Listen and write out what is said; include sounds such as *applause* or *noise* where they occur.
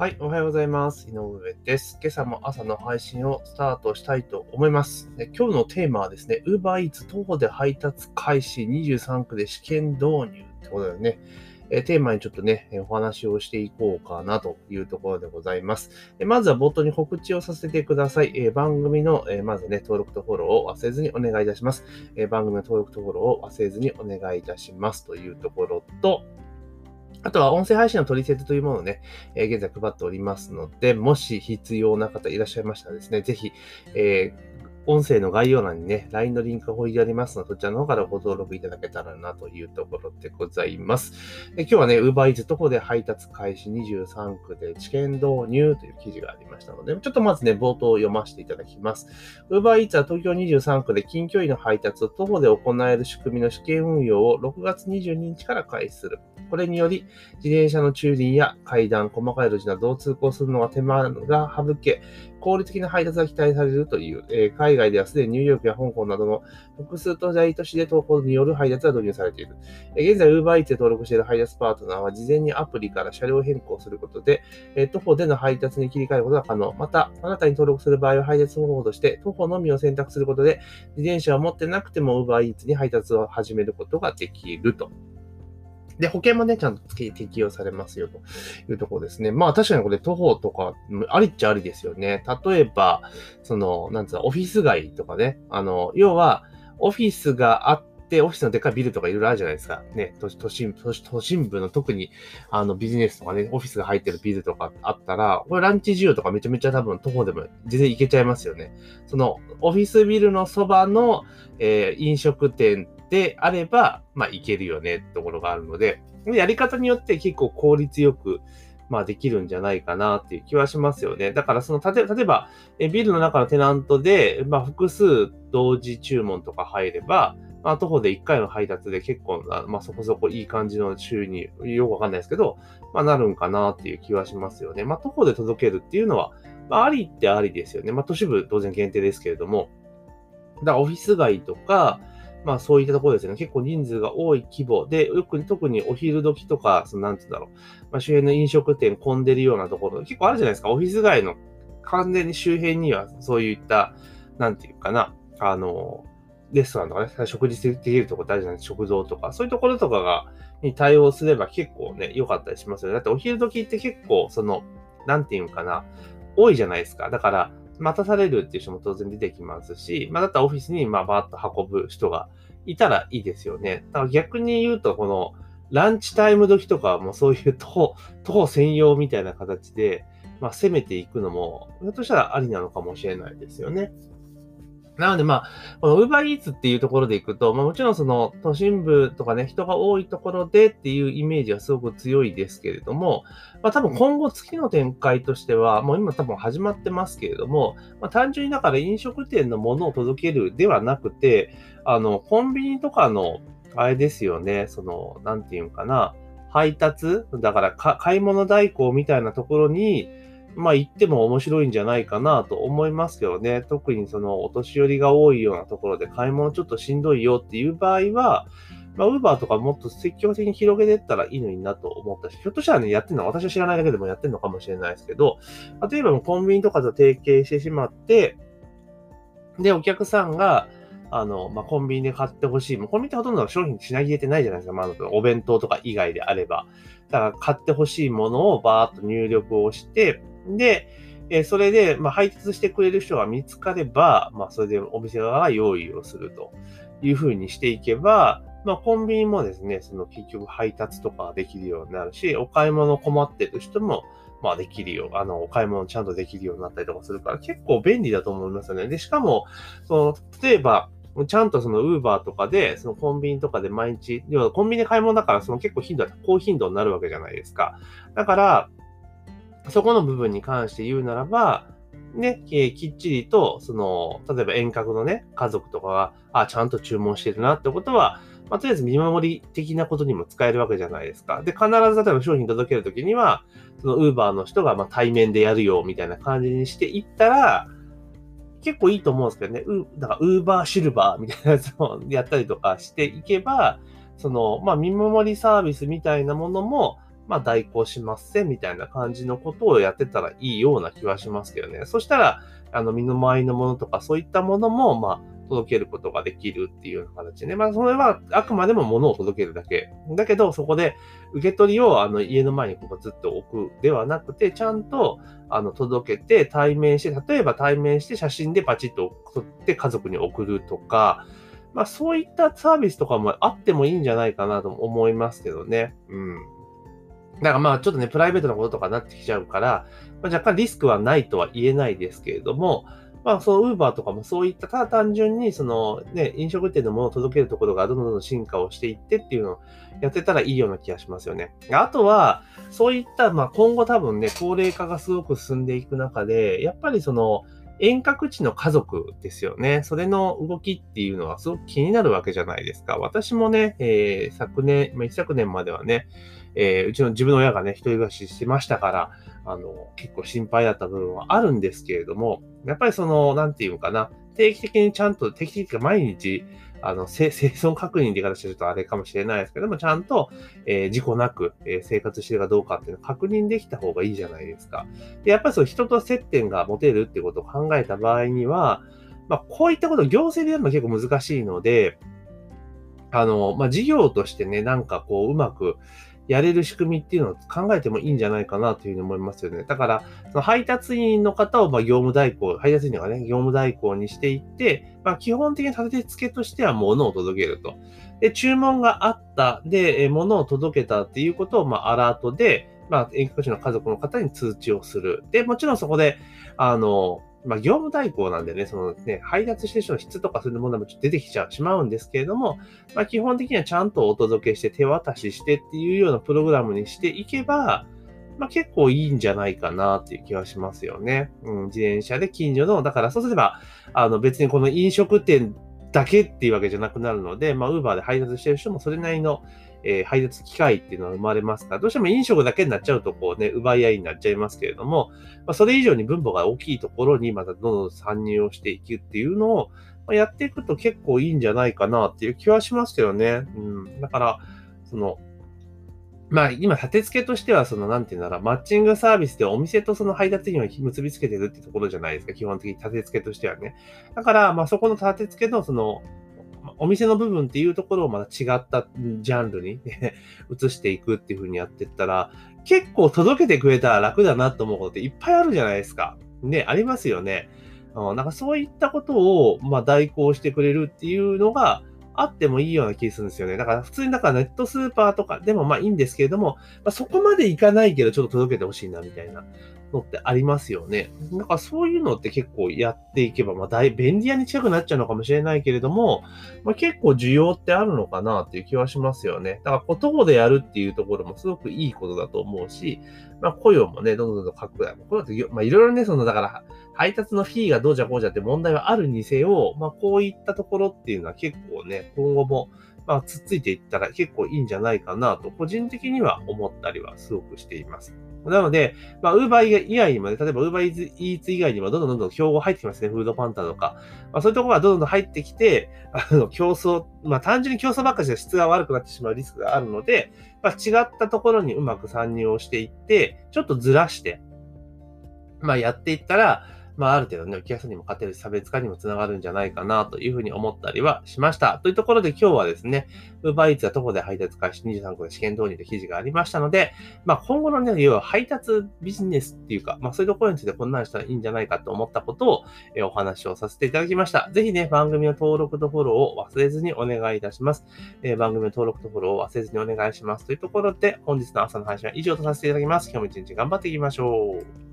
はい、おはようございます。井上です。今朝も朝の配信をスタートしたいと思います。で今日のテーマはですね、UberEats 徒歩で配達開始23区で試験導入ってことでね、えテーマにちょっとね、お話をしていこうかなというところでございます。えまずは冒頭に告知をさせてください。え番組の、えまずね、登録とフォローを忘れずにお願いいたします。え番組の登録とフォローを忘れずにお願いいたしますというところと、あとは音声配信の取説というものをね、えー、現在配っておりますので、もし必要な方いらっしゃいましたらですね、ぜひ、えー音声の概要欄にね、LINE のリンクが置いてありますので、そちらの方からご登録いただけたらなというところでございます。で今日はね、UberEats 徒歩で配達開始23区で知見導入という記事がありましたので、ちょっとまずね、冒頭を読ませていただきます。UberEats は東京23区で近距離の配達を徒歩で行える仕組みの試験運用を6月22日から開始する。これにより、自転車の駐輪や階段、細かい路地などを通行するのが手間が省け、効率的な配達が期待されるという、えー、海外ではすでにニューヨークや香港などの複数都大都市で投稿による配達が導入されている。えー、現在、UberEats で登録している配達パートナーは事前にアプリから車両変更することで、えー、徒歩での配達に切り替えることが可能。また、あなたに登録する場合は配達方法として徒歩のみを選択することで、自転車を持ってなくても UberEats に配達を始めることができると。で、保険もね、ちゃんと適用されますよというところですね。まあ確かにこれ徒歩とか、ありっちゃありですよね。例えば、その、なんつうの、オフィス街とかね。あの、要は、オフィスがあって、オフィスのでっかいビルとかいろいろあるじゃないですか。ね、都都心都都心部の特に、あの、ビジネスとかね、オフィスが入ってるビルとかあったら、これランチ需要とかめちゃめちゃ多分徒歩でも全然行けちゃいますよね。その、オフィスビルのそばの、えー、飲食店であれば、まあ、いけるよねってところがあるので、やり方によって結構効率よく、まあ、できるんじゃないかなっていう気はしますよね。だから、その、例えば、えビルの中のテナントで、まあ、複数同時注文とか入れば、まあ、徒歩で1回の配達で結構、まあ、そこそこいい感じの収入、よくわかんないですけど、まあ、なるんかなっていう気はしますよね。まあ、徒歩で届けるっていうのは、まあ、ありってありですよね。まあ、都市部当然限定ですけれども、だからオフィス街とか、まあそういったところですね。結構人数が多い規模で、よく特にお昼時とか、そのなんて言うんだろう。まあ周辺の飲食店混んでるようなところ、結構あるじゃないですか。オフィス街の完全に周辺にはそういった、なんていうかな、あの、レストランとかね、食事できるところあるじゃないで。食堂とか、そういうところとかが、に対応すれば結構ね、良かったりしますよね。だってお昼時って結構、その、なんていうかな、多いじゃないですか。だから、待たされるっていう人も当然出てきますし、まあ、だったらオフィスにまあバーッと運ぶ人がいたらいいですよね。だから逆に言うと、このランチタイム時とかもそういう徒歩、徒歩専用みたいな形で、まあ、攻めていくのも、ひょっとしたらありなのかもしれないですよね。なのでまあ、この Uber Eats っていうところでいくと、まあもちろんその都心部とかね、人が多いところでっていうイメージはすごく強いですけれども、まあ多分今後月の展開としては、もう今多分始まってますけれども、まあ単純にだから飲食店のものを届けるではなくて、あの、コンビニとかの、あれですよね、その、なんていうんかな、配達だから買い物代行みたいなところに、まあ行っても面白いんじゃないかなと思いますけどね。特にそのお年寄りが多いようなところで買い物ちょっとしんどいよっていう場合は、まあ、ウーバーとかもっと積極的に広げていったらいいのになと思ったし、ひょっとしたらね、やってるのは私は知らないだけでもやってるのかもしれないですけど、例えばコンビニとかと提携してしまって、で、お客さんが、あの、まあ、コンビニで買ってほしい。もうコンビニってほとんど商品品切れてないじゃないですか。まあ、お弁当とか以外であれば。だから買ってほしいものをバーッと入力をして、で、えそれで、ま、配達してくれる人が見つかれば、まあ、それでお店側が用意をするというふうにしていけば、まあ、コンビニもですね、その結局配達とかできるようになるし、お買い物困ってる人も、まあできるよ。あの、お買い物ちゃんとできるようになったりとかするから、結構便利だと思いますよね。で、しかも、その、例えば、ちゃんとそのウーバーとかで、そのコンビニとかで毎日、要はコンビニで買い物だから、その結構頻度は高頻度になるわけじゃないですか。だから、そこの部分に関して言うならば、ね、えー、きっちりと、その、例えば遠隔のね、家族とかが、あ、ちゃんと注文してるなってことは、まあ、とりあえず見守り的なことにも使えるわけじゃないですか。で、必ず例えば商品届けるときには、そのウーバーの人がま対面でやるよみたいな感じにしていったら、結構いいと思うんですけどね。う、だからウーバーシルバーみたいなやつをやったりとかしていけば、その、まあ、見守りサービスみたいなものも、まあ、代行しますせ、みたいな感じのことをやってたらいいような気はしますけどね。そしたら、あの、身の回りのものとか、そういったものも、まあ、届けることができるっていうような形で、まあ、それはあくまでも物を届けるだけ。だけど、そこで受け取りをあの家の前にここずっと置くではなくて、ちゃんとあの届けて対面して、例えば対面して写真でパチッと撮って家族に送るとか、まあそういったサービスとかもあってもいいんじゃないかなと思いますけどね。うん。だからまあちょっとね、プライベートなこととかになってきちゃうから、まあ、若干リスクはないとは言えないですけれども、まあ、そのウーバーとかもそういった、ただ単純に、そのね、飲食店のものを届けるところがどんどん進化をしていってっていうのをやってたらいいような気がしますよね。あとは、そういった、まあ今後多分ね、高齢化がすごく進んでいく中で、やっぱりその、遠隔地の家族ですよね。それの動きっていうのはすごく気になるわけじゃないですか。私もね、えー、昨年、まあ、一昨年まではね、えー、うちの自分の親がね、一人暮らししてましたから、あの、結構心配だった部分はあるんですけれども、やっぱりその、なんていうのかな、定期的にちゃんと、定期的に毎日、あの、*laughs* 生存確認って言い方してるとあれかもしれないですけども、ちゃんと、えー、事故なく、えー、生活してるかどうかっていうのを確認できた方がいいじゃないですか。で、やっぱりそう人と接点が持てるってことを考えた場合には、まあ、こういったことを行政でやるのは結構難しいので、あの、まあ、事業としてね、なんかこう、うまく、やれる仕組みっていうのを考えてもいいんじゃないかなというふうに思いますよね。だから、その配達員の方をま業務代行、配達員がね、業務代行にしていって、まあ、基本的に立て付けとしては物を届けると。で、注文があった、で、物を届けたっていうことを、ま、アラートで、まあ、遠隔地の家族の方に通知をする。で、もちろんそこで、あの、まあ、業務代行なんでね、そのね、配達してる人の質とかそういう問題もちょっと出てきちゃう、しまうんですけれども、まあ、基本的にはちゃんとお届けして手渡ししてっていうようなプログラムにしていけば、まあ、結構いいんじゃないかなっていう気はしますよね。うん、自転車で近所の、だからそうすれば、あの別にこの飲食店だけっていうわけじゃなくなるので、まあ、ウーバーで配達してる人もそれなりのえー、配達機会っていうのは生まれますから、どうしても飲食だけになっちゃうと、こうね、奪い合いになっちゃいますけれども、まあ、それ以上に分母が大きいところにまたどんどん参入をしていくっていうのを、まあ、やっていくと結構いいんじゃないかなっていう気はしますけどね。うん。だから、その、まあ、今、立て付けとしては、その、なんていうんだろ、マッチングサービスでお店とその配達員を結びつけてるってところじゃないですか、基本的に立て付けとしてはね。だから、まあ、そこの立て付けの、その、お店の部分っていうところをまた違ったジャンルに *laughs* 移していくっていう風にやってったら、結構届けてくれたら楽だなと思うことっていっぱいあるじゃないですか。ね、ありますよね。うん、なんかそういったことを、まあ、代行してくれるっていうのがあってもいいような気するんですよね。だから普通にだからネットスーパーとかでもまあいいんですけれども、まあ、そこまでいかないけどちょっと届けてほしいなみたいな。のってありますよね。なんかそういうのって結構やっていけば、まあ大、便利屋に近くなっちゃうのかもしれないけれども、まあ、結構需要ってあるのかなっていう気はしますよね。だから、言葉でやるっていうところもすごくいいことだと思うし、まあ、雇用もね、どんどんどん拡大。雇用って、まあ、いろいろね、その、だから、配達のフィーがどうじゃこうじゃって問題はあるにせよ、まあ、こういったところっていうのは結構ね、今後も、まあ、つっついていったら結構いいんじゃないかなと、個人的には思ったりはすごくしています。なので、まあ、ウーバー以外にもね、例えばウーバーイーツ以外にもどんどんどんどん競合入ってきますね。フードパンタとか。まあ、そういうところがどんどん入ってきて、*laughs* あの、競争、まあ、単純に競争ばっかりじゃ質が悪くなってしまうリスクがあるので、まあ、違ったところにうまく参入をしていって、ちょっとずらして、まあ、やっていったら、まあ、ある程度ね、お客さんにも勝てる差別化にもつながるんじゃないかなというふうに思ったりはしました。というところで今日はですね、Uber Eats が徒歩で配達開始23個で試験導入で記事がありましたので、まあ、今後のね、要は配達ビジネスっていうか、まあ、そういうところについてこんなんしたらいいんじゃないかと思ったことを、えお話をさせていただきました。ぜひね、番組の登録とフォローを忘れずにお願いいたします。えー、番組の登録とフォローを忘れずにお願いします。というところで、本日の朝の配信は以上とさせていただきます。今日も一日頑張っていきましょう。